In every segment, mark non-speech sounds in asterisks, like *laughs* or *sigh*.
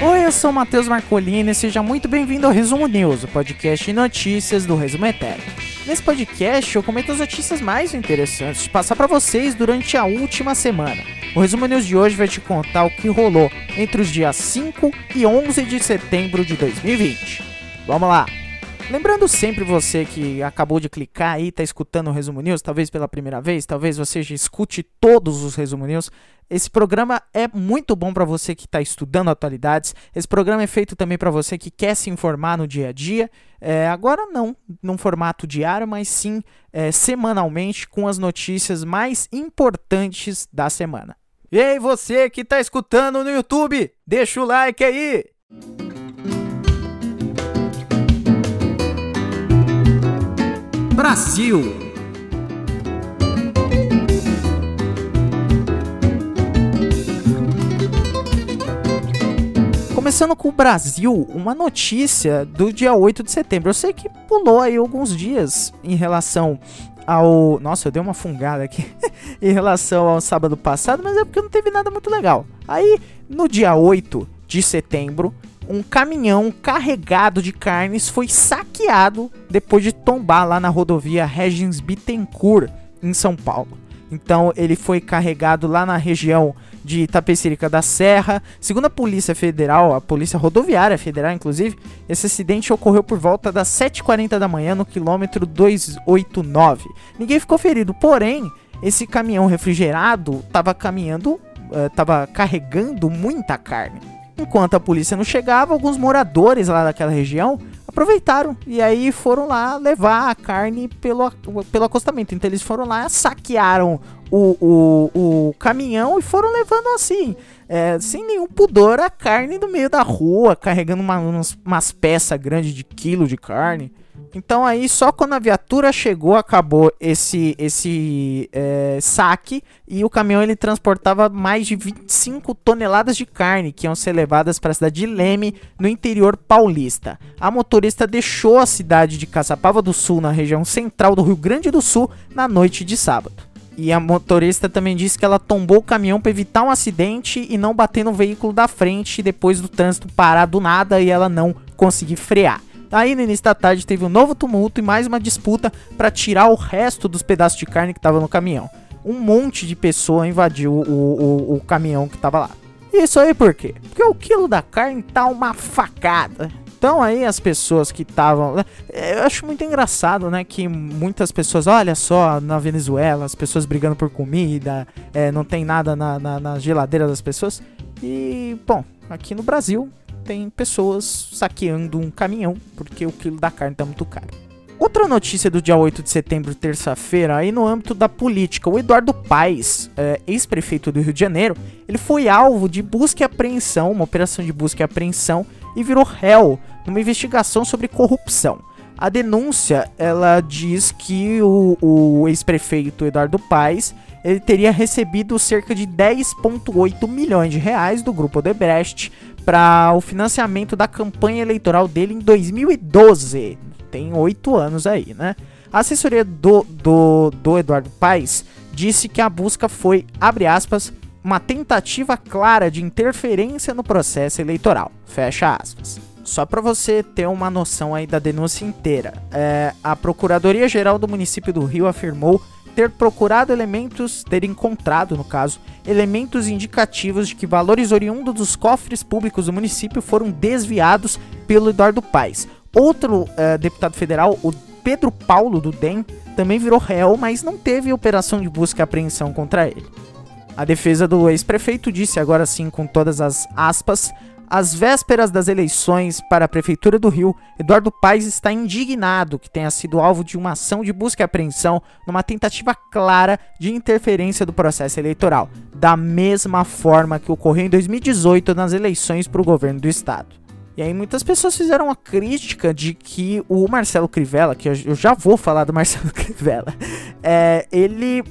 Oi, eu sou o Matheus Marcolini e seja muito bem-vindo ao Resumo News, o podcast de notícias do Resumo Eterno. Nesse podcast eu comento as notícias mais interessantes de passar para vocês durante a última semana. O Resumo News de hoje vai te contar o que rolou entre os dias 5 e 11 de setembro de 2020. Vamos lá! Lembrando sempre você que acabou de clicar aí, tá escutando o Resumo News, talvez pela primeira vez, talvez você já escute todos os Resumo News. Esse programa é muito bom para você que está estudando atualidades. Esse programa é feito também para você que quer se informar no dia a dia. É, agora não num formato diário, mas sim é, semanalmente com as notícias mais importantes da semana. E aí você que está escutando no YouTube, deixa o like aí! Brasil. Começando com o Brasil, uma notícia do dia 8 de setembro. Eu sei que pulou aí alguns dias em relação ao. Nossa, eu dei uma fungada aqui. *laughs* em relação ao sábado passado, mas é porque não teve nada muito legal. Aí, no dia 8 de setembro, um caminhão carregado de carnes foi saqueado depois de tombar lá na rodovia Regis Bittencourt, em São Paulo. Então ele foi carregado lá na região de Itapecerica da Serra. Segundo a Polícia Federal, a Polícia Rodoviária Federal, inclusive, esse acidente ocorreu por volta das 7h40 da manhã no quilômetro 289. Ninguém ficou ferido, porém, esse caminhão refrigerado estava caminhando, estava uh, carregando muita carne. Enquanto a polícia não chegava, alguns moradores lá daquela região aproveitaram e aí foram lá levar a carne pelo, pelo acostamento. Então eles foram lá, saquearam o, o, o caminhão e foram levando assim, é, sem nenhum pudor, a carne no meio da rua, carregando uma, umas, umas peças grandes de quilo de carne. Então aí só quando a viatura chegou acabou esse esse é, saque e o caminhão ele transportava mais de 25 toneladas de carne que iam ser levadas para a cidade de Leme no interior paulista. A motorista deixou a cidade de Caçapava do Sul na região central do Rio Grande do Sul na noite de sábado. E a motorista também disse que ela tombou o caminhão para evitar um acidente e não bater no veículo da frente depois do trânsito parar do nada e ela não conseguir frear. Aí no início da tarde teve um novo tumulto e mais uma disputa para tirar o resto dos pedaços de carne que estava no caminhão. Um monte de pessoa invadiu o, o, o caminhão que estava lá. Isso aí por quê? Porque o quilo da carne tá uma facada. Então aí as pessoas que estavam. Né, eu acho muito engraçado, né? Que muitas pessoas, olha só, na Venezuela, as pessoas brigando por comida, é, não tem nada na, na, na geladeira das pessoas. E, bom, aqui no Brasil, tem pessoas saqueando um caminhão porque o quilo da carne tá muito caro. Outra notícia do dia 8 de setembro, terça-feira, aí no âmbito da política, o Eduardo Paes, é, ex-prefeito do Rio de Janeiro, ele foi alvo de busca e apreensão, uma operação de busca e apreensão, e virou réu numa investigação sobre corrupção. A denúncia, ela diz que o, o ex-prefeito Eduardo Paes, ele teria recebido cerca de 10,8 milhões de reais do grupo Odebrecht para o financiamento da campanha eleitoral dele em 2012. Tem oito anos aí, né? A assessoria do, do, do Eduardo Paes disse que a busca foi, abre aspas, uma tentativa clara de interferência no processo eleitoral. Fecha aspas. Só para você ter uma noção aí da denúncia inteira, é, a Procuradoria-Geral do município do Rio afirmou ter procurado elementos, ter encontrado, no caso, elementos indicativos de que valores oriundos dos cofres públicos do município foram desviados pelo Eduardo Paes. Outro uh, deputado federal, o Pedro Paulo do DEM, também virou réu, mas não teve operação de busca e apreensão contra ele. A defesa do ex-prefeito disse agora sim com todas as aspas às vésperas das eleições para a Prefeitura do Rio, Eduardo Paes está indignado que tenha sido alvo de uma ação de busca e apreensão numa tentativa clara de interferência do processo eleitoral, da mesma forma que ocorreu em 2018 nas eleições para o governo do estado. E aí muitas pessoas fizeram uma crítica de que o Marcelo Crivella, que eu já vou falar do Marcelo *laughs* Crivella, é, ele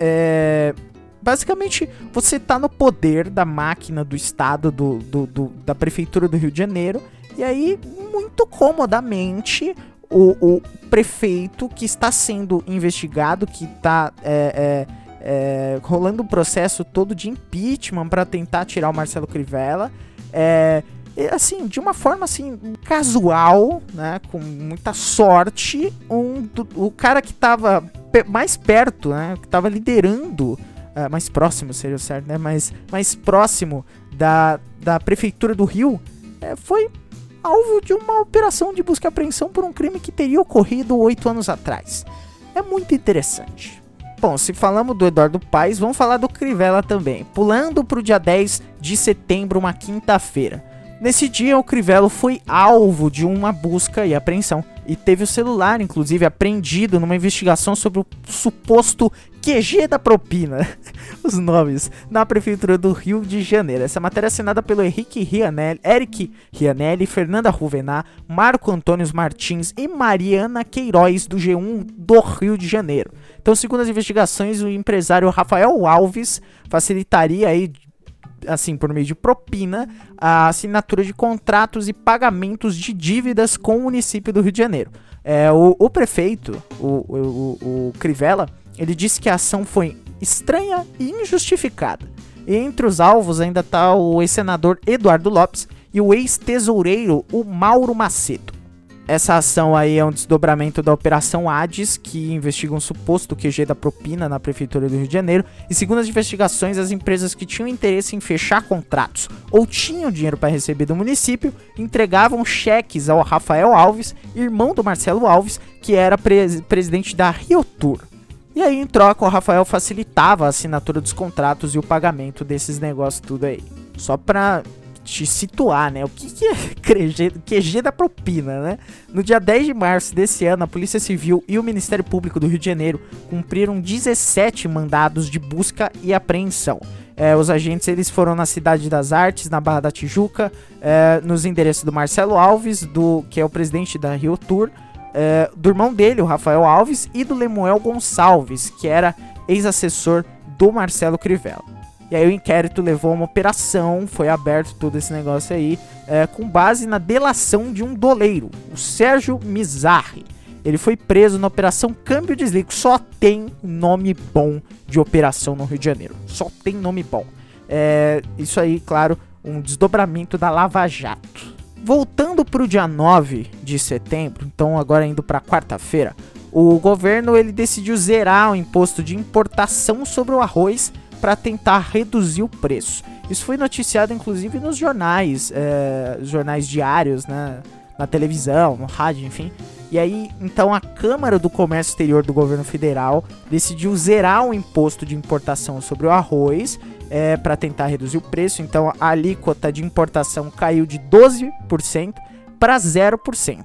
é, basicamente você tá no poder da máquina do estado, do, do, do, da prefeitura do Rio de Janeiro, e aí, muito comodamente, o, o prefeito que está sendo investigado, que está é, é, é, rolando um processo todo de impeachment para tentar tirar o Marcelo Crivella. É, assim, de uma forma assim, casual, né, com muita sorte, um, do, o cara que estava mais perto, né, que estava liderando, uh, mais próximo seria o certo, né, mais, mais próximo da, da prefeitura do Rio, é, foi alvo de uma operação de busca e apreensão por um crime que teria ocorrido oito anos atrás. É muito interessante. Bom, se falamos do Eduardo Paes, vamos falar do Crivella também. Pulando para o dia 10 de setembro, uma quinta-feira. Nesse dia, o Crivella foi alvo de uma busca e apreensão e teve o celular, inclusive, apreendido numa investigação sobre o suposto QG da propina. *laughs* Os nomes na prefeitura do Rio de Janeiro. Essa matéria é assinada pelo Henrique Rianelli, Eric Rianelli, Fernanda Ruvená, Marco Antônio Martins e Mariana Queiroz do G1 do Rio de Janeiro. Então, segundo as investigações, o empresário Rafael Alves facilitaria aí assim, por meio de propina, a assinatura de contratos e pagamentos de dívidas com o município do Rio de Janeiro. É, o, o prefeito, o, o, o Crivella, ele disse que a ação foi estranha e injustificada. E entre os alvos ainda está o ex-senador Eduardo Lopes e o ex-tesoureiro, o Mauro Macedo. Essa ação aí é um desdobramento da Operação Hades, que investiga um suposto QG da propina na Prefeitura do Rio de Janeiro. E segundo as investigações, as empresas que tinham interesse em fechar contratos ou tinham dinheiro para receber do município entregavam cheques ao Rafael Alves, irmão do Marcelo Alves, que era pre presidente da Rio Tour. E aí, em troca, o Rafael facilitava a assinatura dos contratos e o pagamento desses negócios tudo aí. Só para te situar, né? O que, que é *laughs* QG da propina, né? No dia 10 de março desse ano, a Polícia Civil e o Ministério Público do Rio de Janeiro cumpriram 17 mandados de busca e apreensão. É, os agentes eles foram na Cidade das Artes, na Barra da Tijuca, é, nos endereços do Marcelo Alves, do que é o presidente da Rio Tour, é, do irmão dele, o Rafael Alves, e do Lemuel Gonçalves, que era ex-assessor do Marcelo Crivella. E aí o inquérito levou a uma operação, foi aberto todo esse negócio aí, é, com base na delação de um doleiro, o Sérgio Mizarri. Ele foi preso na Operação Câmbio Desligo. Só tem nome bom de operação no Rio de Janeiro. Só tem nome bom. É, isso aí, claro, um desdobramento da Lava Jato. Voltando para o dia 9 de setembro, então agora indo para quarta-feira, o governo ele decidiu zerar o imposto de importação sobre o arroz para tentar reduzir o preço. Isso foi noticiado inclusive nos jornais, é, jornais diários, né, na televisão, no rádio, enfim. E aí, então a Câmara do Comércio Exterior do governo federal decidiu zerar o imposto de importação sobre o arroz é, para tentar reduzir o preço. Então a alíquota de importação caiu de 12% para 0%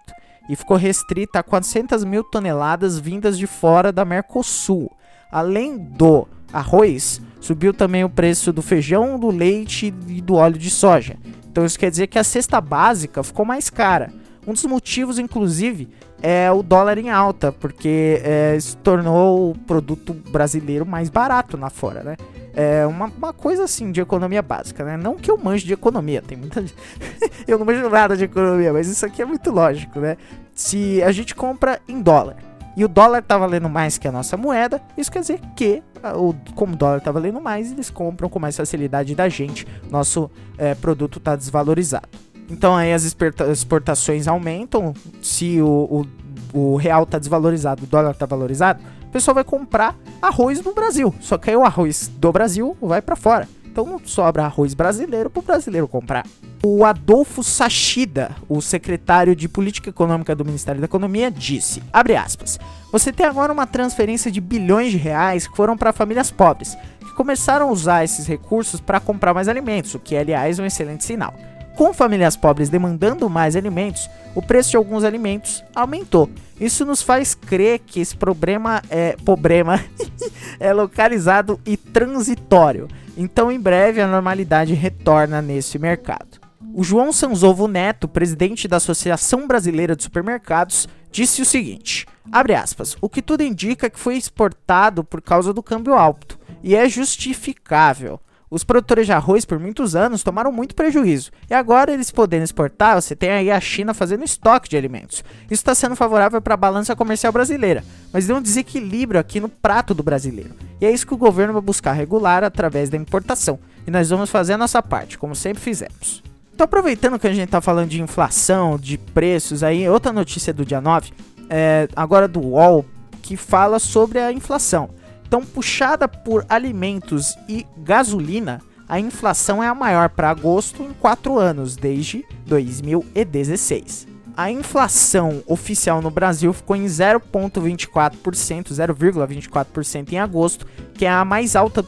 e ficou restrita a 400 mil toneladas vindas de fora da Mercosul. Além do arroz, Subiu também o preço do feijão, do leite e do óleo de soja. Então isso quer dizer que a cesta básica ficou mais cara. Um dos motivos, inclusive, é o dólar em alta, porque é, se tornou o produto brasileiro mais barato na fora, né? É uma, uma coisa assim de economia básica, né? Não que eu manjo de economia, tem muita. *laughs* eu não manjo nada de economia, mas isso aqui é muito lógico, né? Se a gente compra em dólar e o dólar tá valendo mais que a nossa moeda, isso quer dizer que, ah, como o dólar tá valendo mais, eles compram com mais facilidade da gente, nosso é, produto tá desvalorizado. Então aí as exportações aumentam, se o, o, o real tá desvalorizado, o dólar tá valorizado, o pessoal vai comprar arroz no Brasil. Só que aí o arroz do Brasil vai para fora. Então sobra arroz brasileiro para o brasileiro comprar. O Adolfo Sachida, o secretário de Política Econômica do Ministério da Economia, disse, abre aspas, você tem agora uma transferência de bilhões de reais que foram para famílias pobres, que começaram a usar esses recursos para comprar mais alimentos, o que é, aliás, um excelente sinal. Com famílias pobres demandando mais alimentos, o preço de alguns alimentos aumentou. Isso nos faz crer que esse problema é problema *laughs* é localizado e transitório então, em breve, a normalidade retorna nesse mercado. O João Sanzovo Neto, presidente da Associação Brasileira de Supermercados, disse o seguinte: abre aspas, o que tudo indica é que foi exportado por causa do câmbio alto, e é justificável. Os produtores de arroz por muitos anos tomaram muito prejuízo. E agora eles podendo exportar, você tem aí a China fazendo estoque de alimentos. Isso está sendo favorável para a balança comercial brasileira, mas deu um desequilíbrio aqui no prato do brasileiro. E é isso que o governo vai buscar regular através da importação. E nós vamos fazer a nossa parte, como sempre fizemos. Então, aproveitando que a gente está falando de inflação, de preços, aí outra notícia do dia 9, é, agora do UOL, que fala sobre a inflação. Então, puxada por alimentos e gasolina, a inflação é a maior para agosto em quatro anos, desde 2016. A inflação oficial no Brasil ficou em 0,24%, 0,24% em agosto, que é a mais alta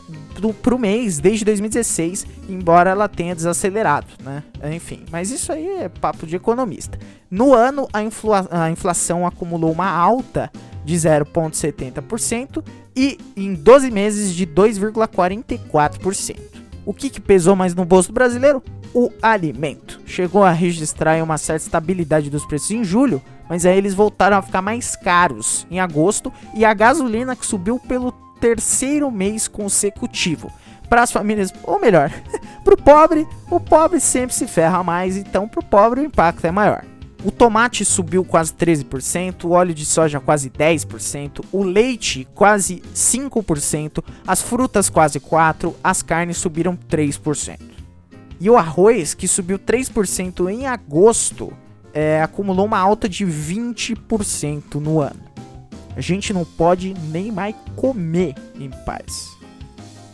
para o mês desde 2016, embora ela tenha desacelerado, né? Enfim, mas isso aí é papo de economista. No ano, a, infla a inflação acumulou uma alta de 0,70% e em 12 meses de 2,44%. O que, que pesou mais no bolso brasileiro? O alimento. Chegou a registrar uma certa estabilidade dos preços em julho, mas aí eles voltaram a ficar mais caros em agosto e a gasolina que subiu pelo terceiro mês consecutivo. Para as famílias, ou melhor, *laughs* para o pobre, o pobre sempre se ferra mais, então para o pobre o impacto é maior. O tomate subiu quase 13%, o óleo de soja quase 10%, o leite quase 5%, as frutas quase 4%, as carnes subiram 3%. E o arroz, que subiu 3% em agosto, é, acumulou uma alta de 20% no ano. A gente não pode nem mais comer em paz.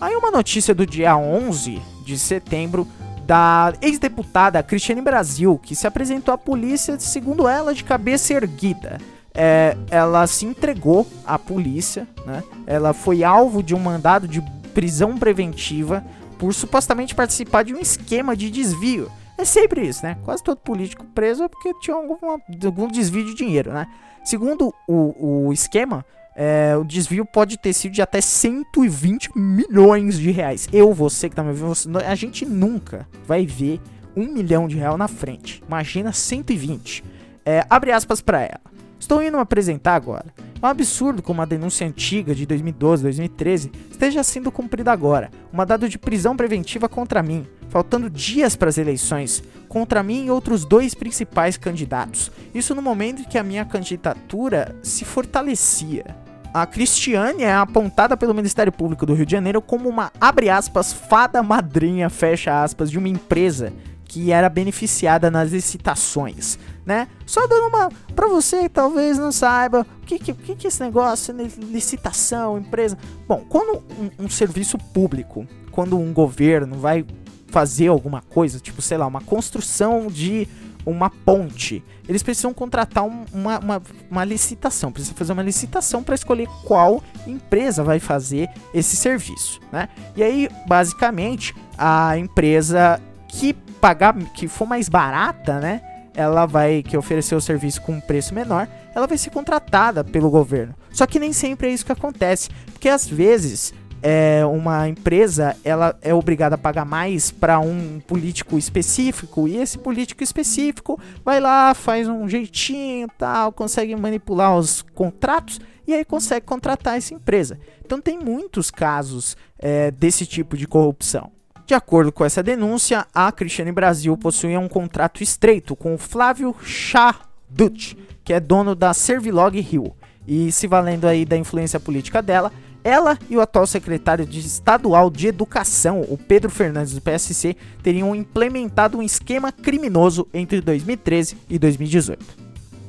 Aí uma notícia do dia 11 de setembro da ex-deputada Cristiane Brasil, que se apresentou à polícia, segundo ela, de cabeça erguida. É, ela se entregou à polícia, né? Ela foi alvo de um mandado de prisão preventiva por supostamente participar de um esquema de desvio. É sempre isso, né? Quase todo político preso é porque tinha alguma, algum desvio de dinheiro, né? Segundo o, o esquema, é, o desvio pode ter sido de até 120 milhões de reais. Eu, você que tá me ouvindo, a gente nunca vai ver um milhão de real na frente. Imagina 120. É, abre aspas para ela. Estou indo apresentar agora. É um absurdo como uma denúncia antiga de 2012, 2013 esteja sendo cumprida agora. Um mandado de prisão preventiva contra mim, faltando dias para as eleições, contra mim e outros dois principais candidatos. Isso no momento em que a minha candidatura se fortalecia. A Cristiane é apontada pelo Ministério Público do Rio de Janeiro como uma, abre aspas, fada madrinha, fecha aspas, de uma empresa que era beneficiada nas licitações né? Só dando uma para você que talvez não saiba o que que, que, é esse negócio, né? licitação, empresa. Bom, quando um, um serviço público, quando um governo vai fazer alguma coisa, tipo, sei lá, uma construção de uma ponte, eles precisam contratar um, uma, uma, uma, licitação, precisa fazer uma licitação para escolher qual empresa vai fazer esse serviço, né? E aí, basicamente, a empresa que pagar, que for mais barata, né? ela vai que oferecer o serviço com um preço menor, ela vai ser contratada pelo governo. Só que nem sempre é isso que acontece, porque às vezes é, uma empresa ela é obrigada a pagar mais para um político específico e esse político específico vai lá, faz um jeitinho, tal, consegue manipular os contratos e aí consegue contratar essa empresa. Então tem muitos casos é, desse tipo de corrupção. De acordo com essa denúncia, a Cristiane Brasil possuía um contrato estreito com o Flávio Chadut, que é dono da Servilog Rio. E se valendo aí da influência política dela, ela e o atual secretário de estadual de educação, o Pedro Fernandes do PSC, teriam implementado um esquema criminoso entre 2013 e 2018.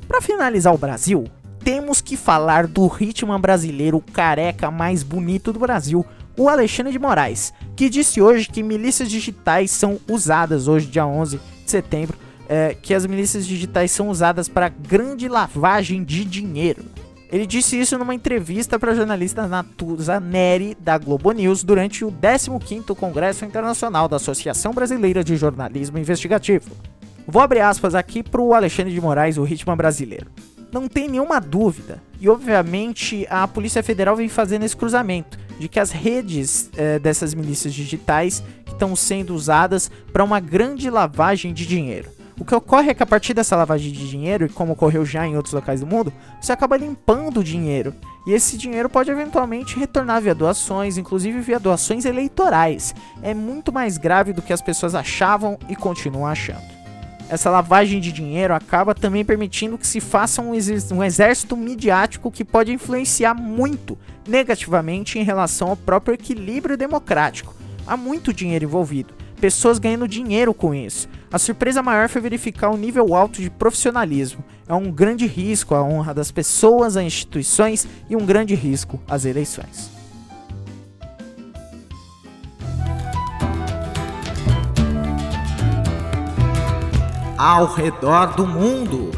Para finalizar o Brasil, temos que falar do ritmo brasileiro careca mais bonito do Brasil, o Alexandre de Moraes, que disse hoje que milícias digitais são usadas, hoje, dia 11 de setembro, é, que as milícias digitais são usadas para grande lavagem de dinheiro. Ele disse isso numa entrevista para a jornalista Natuza Neri, da Globo News, durante o 15º Congresso Internacional da Associação Brasileira de Jornalismo Investigativo. Vou abrir aspas aqui para o Alexandre de Moraes, o ritmo brasileiro. Não tem nenhuma dúvida, e obviamente a Polícia Federal vem fazendo esse cruzamento de que as redes é, dessas milícias digitais estão sendo usadas para uma grande lavagem de dinheiro. O que ocorre é que a partir dessa lavagem de dinheiro, e como ocorreu já em outros locais do mundo, você acaba limpando o dinheiro. E esse dinheiro pode eventualmente retornar via doações, inclusive via doações eleitorais. É muito mais grave do que as pessoas achavam e continuam achando. Essa lavagem de dinheiro acaba também permitindo que se faça um, um exército midiático que pode influenciar muito negativamente em relação ao próprio equilíbrio democrático. Há muito dinheiro envolvido, pessoas ganhando dinheiro com isso. A surpresa maior foi verificar o nível alto de profissionalismo. É um grande risco à honra das pessoas, às instituições e um grande risco às eleições. Ao redor do mundo.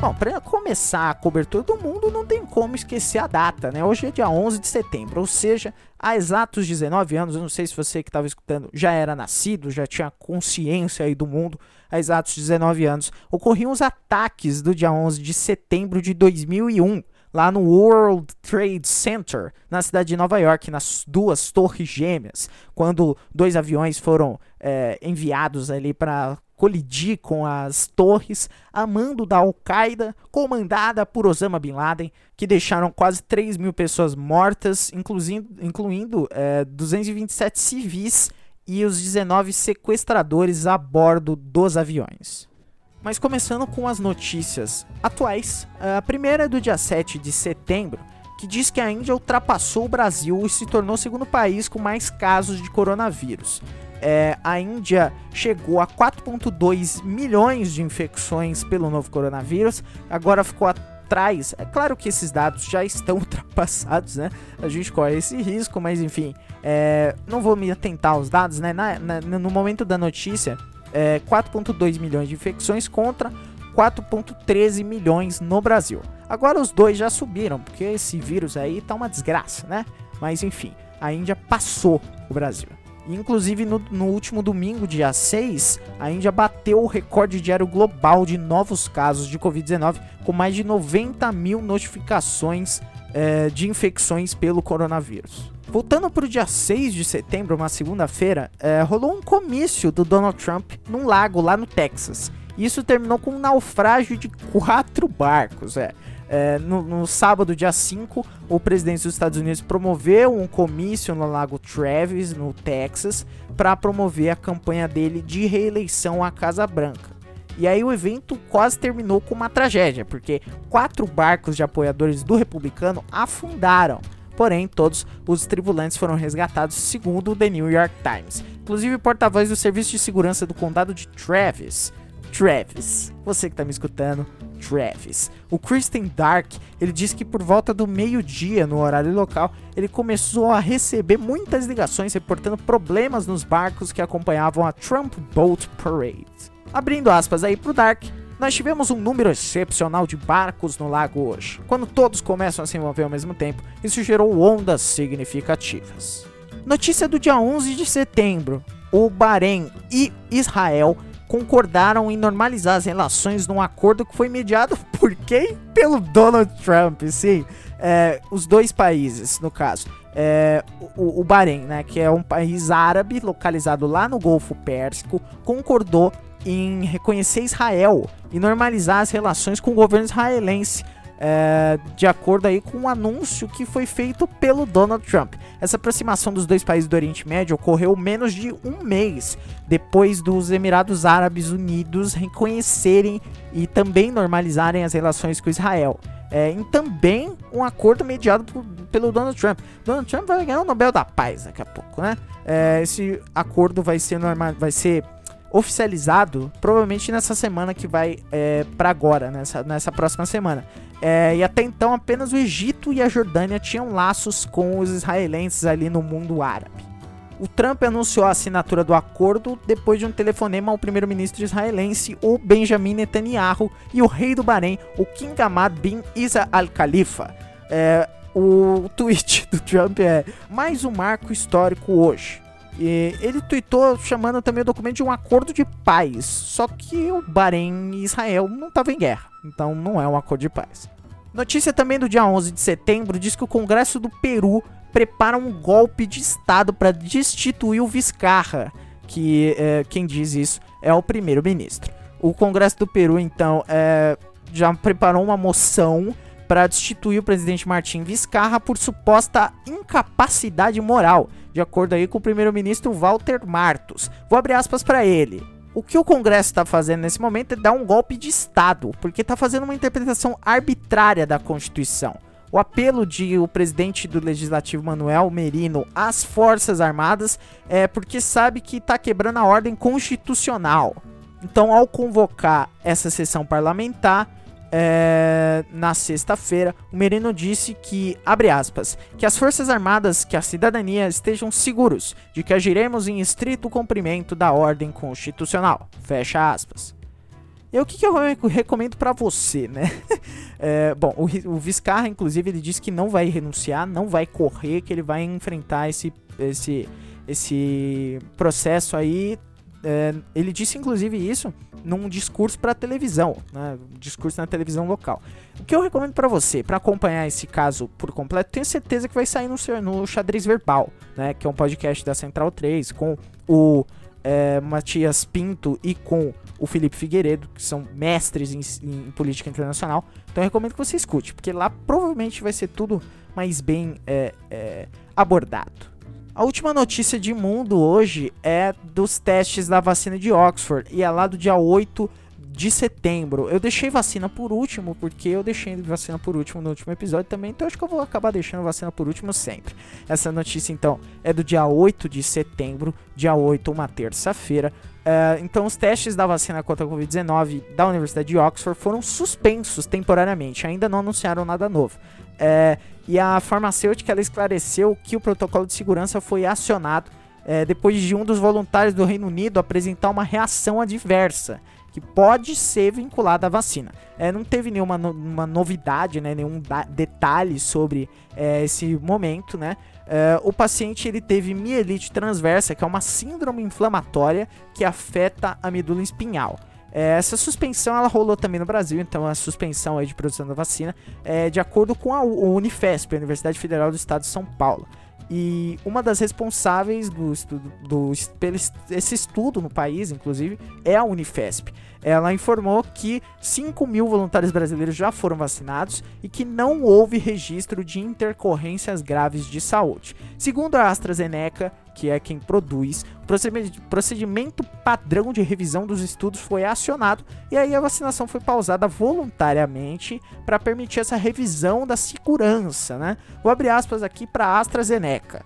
Bom, para começar a cobertura do mundo, não tem como esquecer a data, né? Hoje é dia 11 de setembro, ou seja, há exatos 19 anos, eu não sei se você que estava escutando já era nascido, já tinha consciência aí do mundo, há exatos 19 anos, ocorriam os ataques do dia 11 de setembro de 2001, lá no World Trade Center, na cidade de Nova York, nas duas torres gêmeas, quando dois aviões foram é, enviados ali para colidir com as torres a mando da Al-Qaeda, comandada por Osama Bin Laden, que deixaram quase 3 mil pessoas mortas, incluindo, incluindo é, 227 civis e os 19 sequestradores a bordo dos aviões. Mas começando com as notícias atuais, a primeira é do dia 7 de setembro, que diz que a Índia ultrapassou o Brasil e se tornou o segundo país com mais casos de coronavírus é, a Índia chegou a 4,2 milhões de infecções pelo novo coronavírus, agora ficou atrás. É claro que esses dados já estão *laughs* ultrapassados, né? A gente corre esse risco, mas enfim, é, não vou me atentar aos dados, né? Na, na, no momento da notícia, é, 4,2 milhões de infecções contra 4,13 milhões no Brasil. Agora os dois já subiram, porque esse vírus aí tá uma desgraça, né? Mas enfim, a Índia passou o Brasil. Inclusive, no, no, último domingo, dia 6, a Índia bateu o recorde diário global de novos casos de Covid-19, com mais de 90 mil notificações é, de infecções pelo coronavírus. Voltando para o dia 6 de setembro, uma segunda-feira, é, rolou um comício do Donald Trump num lago lá no Texas. Isso terminou com um naufrágio de quatro barcos. É. É, no, no, sábado, dia 5, o presidente dos Estados Unidos promoveu um comício no Lago Travis, no Texas, para promover a campanha dele de reeleição à Casa Branca. E aí o evento quase terminou com uma tragédia, porque quatro barcos de apoiadores do republicano afundaram. Porém, todos os tripulantes foram resgatados, segundo o The New York Times. Inclusive, porta-voz do Serviço de Segurança do Condado de Travis, Travis, você que está me escutando, Travis. O Kristen Dark, ele disse que por volta do meio-dia no horário local, ele começou a receber muitas ligações reportando problemas nos barcos que acompanhavam a Trump Boat Parade. Abrindo aspas aí pro Dark, nós tivemos um número excepcional de barcos no lago hoje. Quando todos começam a se mover ao mesmo tempo, isso gerou ondas significativas. Notícia do dia 11 de setembro: o Bahrein e Israel concordaram em normalizar as relações num acordo que foi mediado *laughs* por quem? Pelo Donald Trump, sim. É, os dois países, no caso. É, o, o Bahrein, né, que é um país árabe localizado lá no Golfo Pérsico, concordou em reconhecer Israel e normalizar as relações com o governo israelense é, de acordo aí com um anúncio que foi feito pelo Donald Trump. Essa aproximação dos dois países do Oriente Médio ocorreu menos de um mês depois dos Emirados Árabes Unidos reconhecerem e também normalizarem as relações com Israel. É, em também um acordo mediado por, pelo Donald Trump. Donald Trump vai ganhar o Nobel da Paz daqui a pouco, né? É, esse acordo vai ser normal, vai ser oficializado provavelmente nessa semana que vai é, para agora, nessa, nessa próxima semana. É, e até então apenas o Egito e a Jordânia tinham laços com os israelenses ali no mundo árabe. O Trump anunciou a assinatura do acordo depois de um telefonema ao primeiro-ministro israelense, o Benjamin Netanyahu, e o rei do Bahrein, o King Ahmad bin Isa al-Khalifa. É, o *laughs* tweet do Trump é mais um marco histórico hoje. E ele tweetou chamando também o documento de um acordo de paz. Só que o Bahrein e Israel não estavam em guerra. Então não é um acordo de paz. Notícia também do dia 11 de setembro diz que o Congresso do Peru prepara um golpe de Estado para destituir o Vizcarra, que é, quem diz isso é o primeiro-ministro. O Congresso do Peru, então, é, já preparou uma moção para destituir o presidente Martim Vizcarra por suposta incapacidade moral, de acordo aí com o primeiro-ministro Walter Martos. Vou abrir aspas para ele. O que o Congresso está fazendo nesse momento é dar um golpe de Estado, porque está fazendo uma interpretação arbitrária da Constituição. O apelo de o presidente do Legislativo Manuel Merino às Forças Armadas é porque sabe que está quebrando a ordem constitucional. Então, ao convocar essa sessão parlamentar, é, na sexta-feira, o Merino disse que, abre aspas, que as Forças Armadas, que a cidadania estejam seguros de que agiremos em estrito cumprimento da ordem constitucional. Fecha aspas. E o que, que eu recomendo para você, né? *laughs* é, bom, o, o Vizcarra, inclusive, ele disse que não vai renunciar, não vai correr, que ele vai enfrentar esse, esse, esse processo aí é, ele disse inclusive isso num discurso para televisão, né, um discurso na televisão local. O que eu recomendo para você, para acompanhar esse caso por completo, tenho certeza que vai sair no, no Xadrez Verbal, né, que é um podcast da Central 3 com o é, Matias Pinto e com o Felipe Figueiredo, que são mestres em, em, política internacional. Então eu recomendo que você escute, porque lá provavelmente vai ser tudo mais bem é, é abordado. A última notícia de mundo hoje é dos testes da vacina de Oxford e é lá do dia 8 de setembro. Eu deixei vacina por último, porque eu deixei vacina por último no último episódio também, então acho que eu vou acabar deixando vacina por último sempre. Essa notícia então é do dia 8 de setembro, dia 8, uma terça-feira. Uh, então, os testes da vacina contra a Covid-19 da Universidade de Oxford foram suspensos temporariamente, ainda não anunciaram nada novo. É, e a farmacêutica ela esclareceu que o protocolo de segurança foi acionado é, depois de um dos voluntários do Reino Unido apresentar uma reação adversa que pode ser vinculada à vacina. É, não teve nenhuma no, novidade, né, nenhum detalhe sobre é, esse momento, né? É, o paciente ele teve mielite transversa, que é uma síndrome inflamatória que afeta a medula espinhal. É, essa suspensão ela rolou também no Brasil, então a suspensão aí de produção da vacina é de acordo com a Unifesp, a Universidade Federal do Estado de São Paulo. E uma das responsáveis do estudo, do, pelo esse estudo no país, inclusive, é a Unifesp. Ela informou que 5 mil voluntários brasileiros já foram vacinados e que não houve registro de intercorrências graves de saúde. Segundo a AstraZeneca, que é quem produz, procedimento padrão de revisão dos estudos foi acionado e aí a vacinação foi pausada voluntariamente para permitir essa revisão da segurança, né? Vou abrir aspas aqui para AstraZeneca.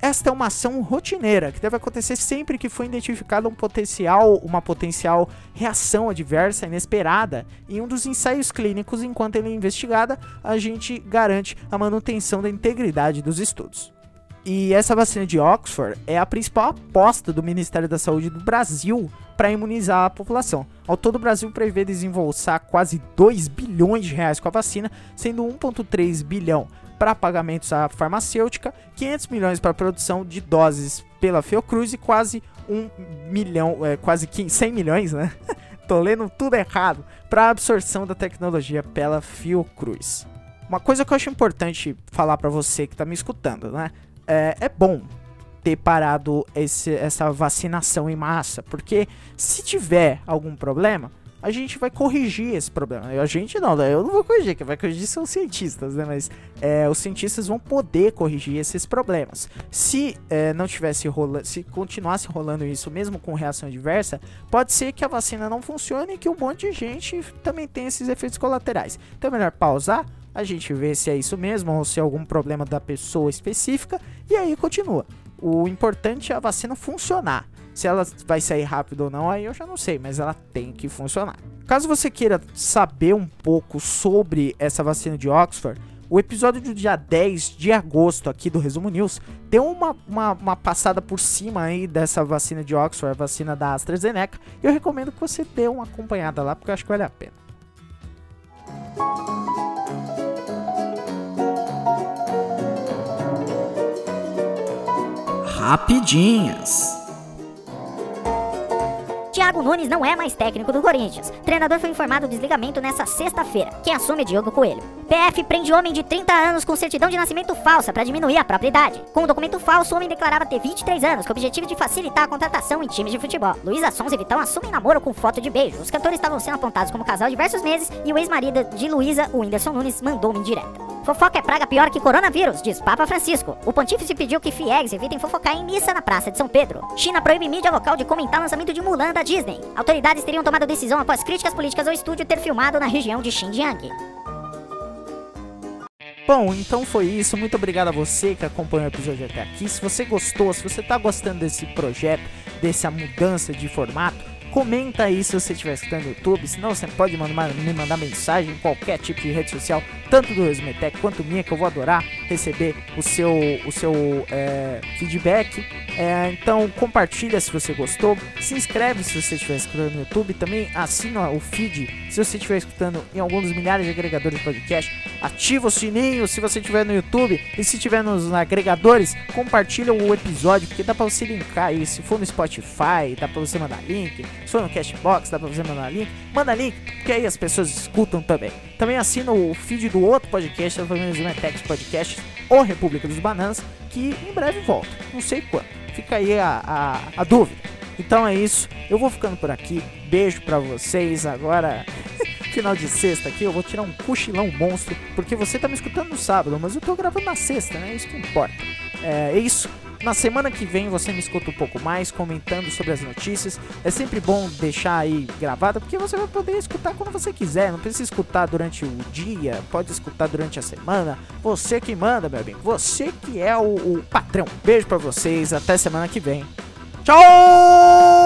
Esta é uma ação rotineira que deve acontecer sempre que for identificado um potencial, uma potencial reação adversa inesperada em um dos ensaios clínicos enquanto ele é investigada, a gente garante a manutenção da integridade dos estudos. E essa vacina de Oxford é a principal aposta do Ministério da Saúde do Brasil para imunizar a população. Ao todo, o Brasil prevê desembolsar quase 2 bilhões de reais com a vacina, sendo 1,3 bilhão para pagamentos à farmacêutica, 500 milhões para produção de doses pela Fiocruz e quase 1 milhão, é, quase 100 milhões, né? *laughs* Tô lendo tudo errado, para absorção da tecnologia pela Fiocruz. Uma coisa que eu acho importante falar para você que está me escutando, né? É, é bom ter parado esse, essa vacinação em massa, porque se tiver algum problema, a gente vai corrigir esse problema. A gente não, né? eu não vou corrigir, quem vai corrigir são os cientistas, né? Mas é, os cientistas vão poder corrigir esses problemas. Se é, não tivesse rolando, se continuasse rolando isso, mesmo com reação adversa, pode ser que a vacina não funcione e que um monte de gente também tenha esses efeitos colaterais. Então é melhor pausar, a gente vê se é isso mesmo ou se é algum problema da pessoa específica e aí continua. O importante é a vacina funcionar. Se ela vai sair rápido ou não, aí eu já não sei, mas ela tem que funcionar. Caso você queira saber um pouco sobre essa vacina de Oxford, o episódio do dia 10 de agosto aqui do Resumo News deu uma, uma, uma, passada por cima aí dessa vacina de Oxford, a vacina da AstraZeneca. Eu recomendo que você dê uma acompanhada lá, porque eu acho que vale a pena. Rapidinhas. Thiago Nunes não é mais técnico do Corinthians. Treinador foi informado do desligamento nesta sexta-feira. Quem assume é Diogo Coelho. PF prende homem de 30 anos com certidão de nascimento falsa para diminuir a própria idade. Com o documento falso, o homem declarava ter 23 anos, com o objetivo de facilitar a contratação em times de futebol. Luísa Sons e Vitão assumem namoro com foto de beijo. Os cantores estavam sendo apontados como casal há diversos meses e o ex-marido de Luísa, o Whindersson Nunes, mandou uma indireta. Fofoca é praga pior que coronavírus, diz Papa Francisco. O pontífice pediu que fiéis evitem fofocar em missa na Praça de São Pedro. China proíbe mídia local de comentar lançamento de Mulan da Disney. Autoridades teriam tomado decisão após críticas políticas ao estúdio ter filmado na região de Xinjiang. Bom, então foi isso. Muito obrigado a você que acompanhou o episódio até aqui. Se você gostou, se você tá gostando desse projeto, dessa mudança de formato, comenta aí se você estiver escutando no YouTube. Senão você pode mandar, me mandar mensagem em qualquer tipo de rede social, tanto do Resumetec quanto minha, que eu vou adorar receber o seu, o seu é, feedback. É, então compartilha se você gostou, se inscreve se você estiver escutando no YouTube, também assina o feed se você estiver escutando em algum dos milhares de agregadores de podcast, ativa o sininho se você estiver no YouTube. E se estiver nos agregadores, compartilha o episódio, porque dá pra você linkar aí, se for no Spotify, dá pra você mandar link, se for no Cashbox, dá pra você mandar link, manda link, porque aí as pessoas escutam também. Também assina o feed do outro podcast, pelo menos o Tex Podcast, ou República dos Bananas, que em breve volta, não sei quando. Fica aí a, a, a dúvida. Então é isso, eu vou ficando por aqui. Beijo pra vocês. Agora, *laughs* final de sexta aqui, eu vou tirar um cochilão monstro, porque você tá me escutando no sábado, mas eu tô gravando na sexta, né? Isso que importa. É, é isso. Na semana que vem você me escuta um pouco mais, comentando sobre as notícias. É sempre bom deixar aí gravado, porque você vai poder escutar quando você quiser. Não precisa escutar durante o dia, pode escutar durante a semana. Você que manda, meu amigo. Você que é o, o patrão. Beijo para vocês, até semana que vem. Tchau!